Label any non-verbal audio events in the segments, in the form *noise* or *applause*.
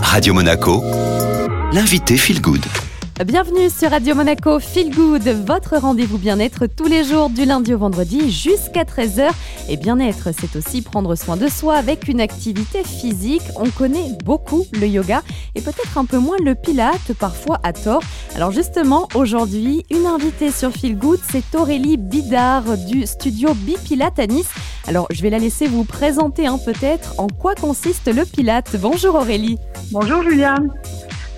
Radio Monaco, l'invité Feel Good. Bienvenue sur Radio Monaco Feel Good, votre rendez-vous bien-être tous les jours du lundi au vendredi jusqu'à 13h. Et bien-être, c'est aussi prendre soin de soi avec une activité physique. On connaît beaucoup le yoga et peut-être un peu moins le pilate, parfois à tort. Alors justement, aujourd'hui, une invitée sur Feel Good, c'est Aurélie Bidard du studio Bipilate à Nice. Alors je vais la laisser vous présenter un peut-être en quoi consiste le pilate. Bonjour Aurélie. Bonjour Julia.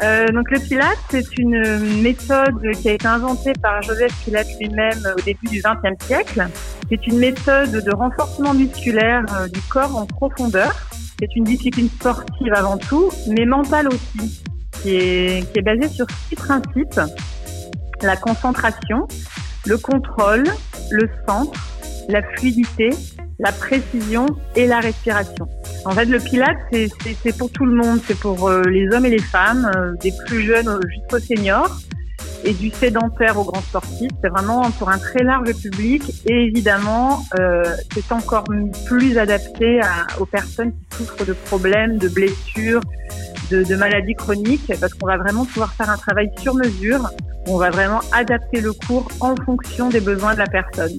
Euh, donc le Pilate, c'est une méthode qui a été inventée par Joseph Pilate lui-même au début du XXe siècle. C'est une méthode de renforcement musculaire euh, du corps en profondeur. C'est une discipline sportive avant tout, mais mentale aussi, qui est, qui est basée sur six principes. La concentration, le contrôle, le centre, la fluidité, la précision et la respiration. En fait, le Pilate, c'est pour tout le monde. C'est pour euh, les hommes et les femmes, euh, des plus jeunes jusqu'aux seniors, et du sédentaire aux grands sportifs. C'est vraiment pour un très large public. Et évidemment, euh, c'est encore plus adapté à, aux personnes qui souffrent de problèmes, de blessures, de, de maladies chroniques, parce qu'on va vraiment pouvoir faire un travail sur mesure. On va vraiment adapter le cours en fonction des besoins de la personne.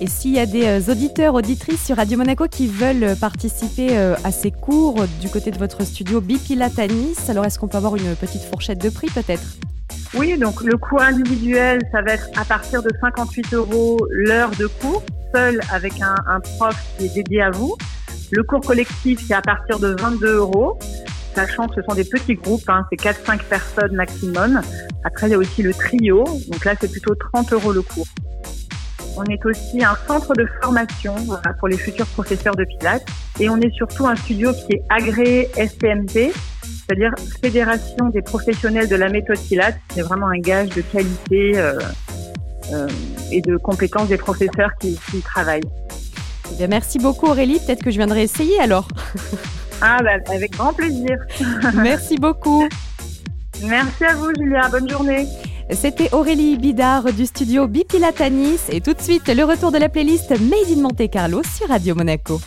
Et s'il y a des euh, auditeurs, auditrices sur Radio Monaco qui veulent participer euh, à ces cours du côté de votre studio Nice, alors est-ce qu'on peut avoir une petite fourchette de prix peut-être? Oui, donc le cours individuel, ça va être à partir de 58 euros l'heure de cours, seul avec un, un prof qui est dédié à vous. Le cours collectif, c'est à partir de 22 euros sachant que ce sont des petits groupes, hein, c'est 4-5 personnes maximum. Après, il y a aussi le trio, donc là, c'est plutôt 30 euros le cours. On est aussi un centre de formation voilà, pour les futurs professeurs de Pilates et on est surtout un studio qui est agréé STMP, c'est-à-dire Fédération des professionnels de la méthode Pilates. C'est vraiment un gage de qualité euh, euh, et de compétences des professeurs qui, qui y travaillent. Eh bien, merci beaucoup Aurélie, peut-être que je viendrai essayer alors. *laughs* ah bah, avec grand plaisir. *laughs* merci beaucoup. Merci à vous Julia, bonne journée. C'était Aurélie Bidard du studio Bipilatanis et tout de suite le retour de la playlist Made in Monte Carlo sur Radio Monaco.